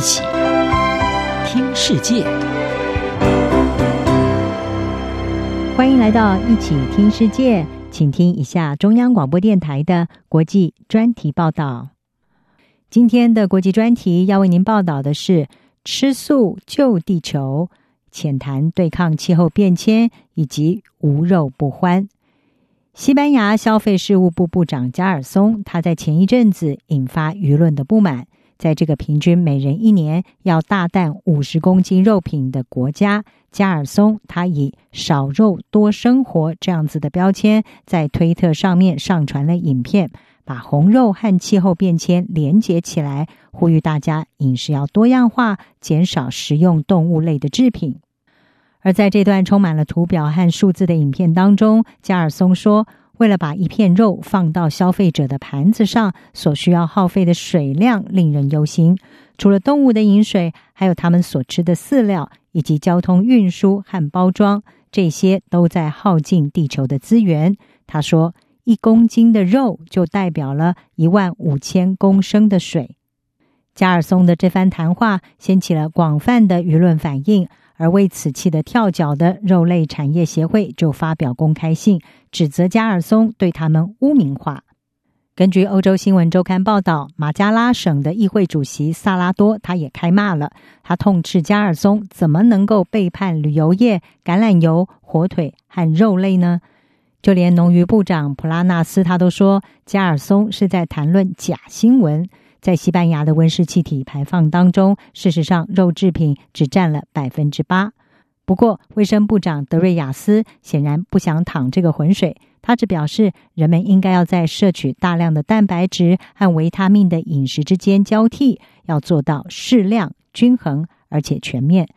一起听世界，欢迎来到一起听世界，请听一下中央广播电台的国际专题报道。今天的国际专题要为您报道的是：吃素救地球，浅谈对抗气候变迁，以及无肉不欢。西班牙消费事务部部长加尔松，他在前一阵子引发舆论的不满。在这个平均每人一年要大啖五十公斤肉品的国家，加尔松他以“少肉多生活”这样子的标签，在推特上面上传了影片，把红肉和气候变迁连接起来，呼吁大家饮食要多样化，减少食用动物类的制品。而在这段充满了图表和数字的影片当中，加尔松说，为了把一片肉放到消费者的盘子上，所需要耗费的水量令人忧心。除了动物的饮水，还有他们所吃的饲料，以及交通运输和包装，这些都在耗尽地球的资源。他说，一公斤的肉就代表了一万五千公升的水。加尔松的这番谈话掀起了广泛的舆论反应。而为此气得跳脚的肉类产业协会就发表公开信，指责加尔松对他们污名化。根据欧洲新闻周刊报道，马加拉省的议会主席萨拉多他也开骂了，他痛斥加尔松怎么能够背叛旅游业、橄榄油、火腿和肉类呢？就连农渔部长普拉纳斯他都说，加尔松是在谈论假新闻。在西班牙的温室气体排放当中，事实上肉制品只占了百分之八。不过，卫生部长德瑞亚斯显然不想淌这个浑水，他只表示人们应该要在摄取大量的蛋白质和维他命的饮食之间交替，要做到适量、均衡而且全面。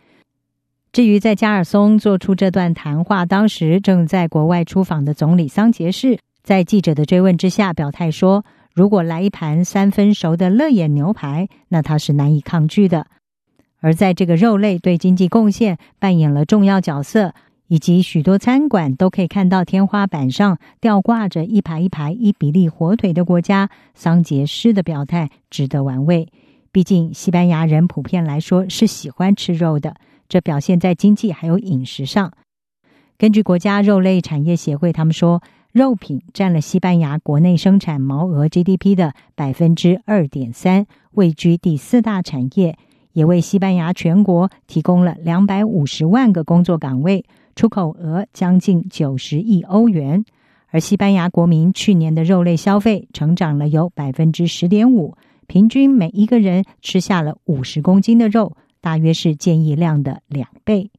至于在加尔松做出这段谈话当时正在国外出访的总理桑杰士，在记者的追问之下表态说。如果来一盘三分熟的乐眼牛排，那他是难以抗拒的。而在这个肉类对经济贡献扮演了重要角色，以及许多餐馆都可以看到天花板上吊挂着一排一排伊比利火腿的国家，桑杰斯的表态值得玩味。毕竟西班牙人普遍来说是喜欢吃肉的，这表现在经济还有饮食上。根据国家肉类产业协会，他们说。肉品占了西班牙国内生产毛额 GDP 的百分之二点三，位居第四大产业，也为西班牙全国提供了两百五十万个工作岗位，出口额将近九十亿欧元。而西班牙国民去年的肉类消费成长了有百分之十点五，平均每一个人吃下了五十公斤的肉，大约是建议量的两倍。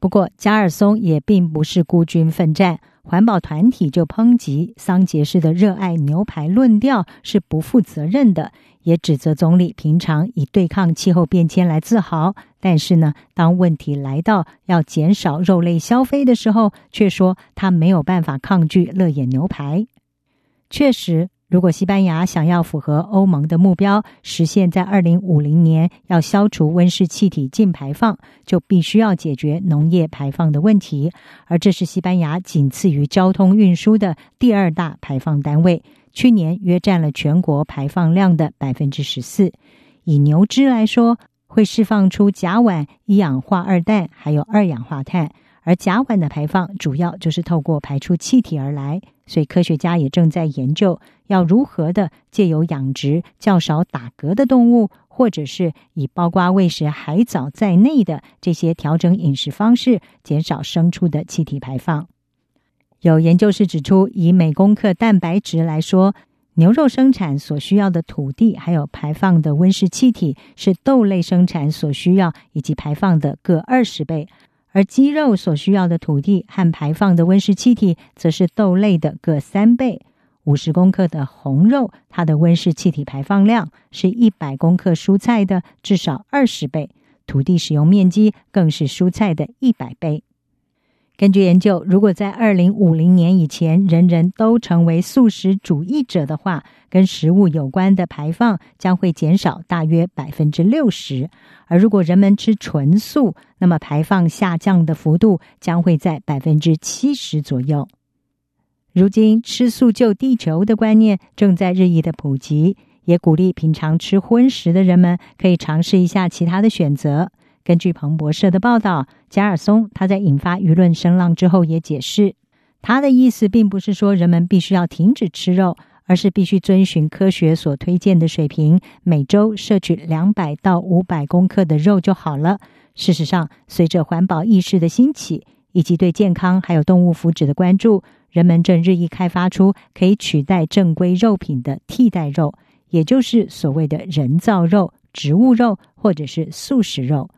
不过，加尔松也并不是孤军奋战。环保团体就抨击桑杰士的热爱牛排论调是不负责任的，也指责总理平常以对抗气候变迁来自豪，但是呢，当问题来到要减少肉类消费的时候，却说他没有办法抗拒乐眼牛排。确实。如果西班牙想要符合欧盟的目标，实现在二零五零年要消除温室气体净排放，就必须要解决农业排放的问题。而这是西班牙仅次于交通运输的第二大排放单位，去年约占了全国排放量的百分之十四。以牛只来说，会释放出甲烷、一氧化二氮，还有二氧化碳。而甲烷的排放主要就是透过排出气体而来，所以科学家也正在研究要如何的借由养殖较少打嗝的动物，或者是以包括喂食海藻在内的这些调整饮食方式，减少牲畜的气体排放。有研究室指出，以每公克蛋白质来说，牛肉生产所需要的土地还有排放的温室气体，是豆类生产所需要以及排放的各二十倍。而鸡肉所需要的土地和排放的温室气体，则是豆类的各三倍。五十公克的红肉，它的温室气体排放量是一百公克蔬菜的至少二十倍，土地使用面积更是蔬菜的一百倍。根据研究，如果在二零五零年以前人人都成为素食主义者的话，跟食物有关的排放将会减少大约百分之六十；而如果人们吃纯素，那么排放下降的幅度将会在百分之七十左右。如今，吃素救地球的观念正在日益的普及，也鼓励平常吃荤食的人们可以尝试一下其他的选择。根据彭博社的报道，加尔松他在引发舆论声浪之后也解释，他的意思并不是说人们必须要停止吃肉，而是必须遵循科学所推荐的水平，每周摄取两百到五百公克的肉就好了。事实上，随着环保意识的兴起，以及对健康还有动物福祉的关注，人们正日益开发出可以取代正规肉品的替代肉，也就是所谓的人造肉、植物肉或者是素食肉。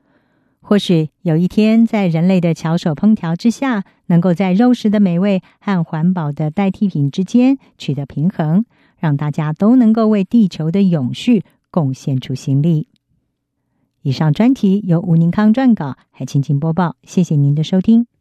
或许有一天，在人类的巧手烹调之下，能够在肉食的美味和环保的代替品之间取得平衡，让大家都能够为地球的永续贡献出心力。以上专题由吴宁康撰稿，还青青播报，谢谢您的收听。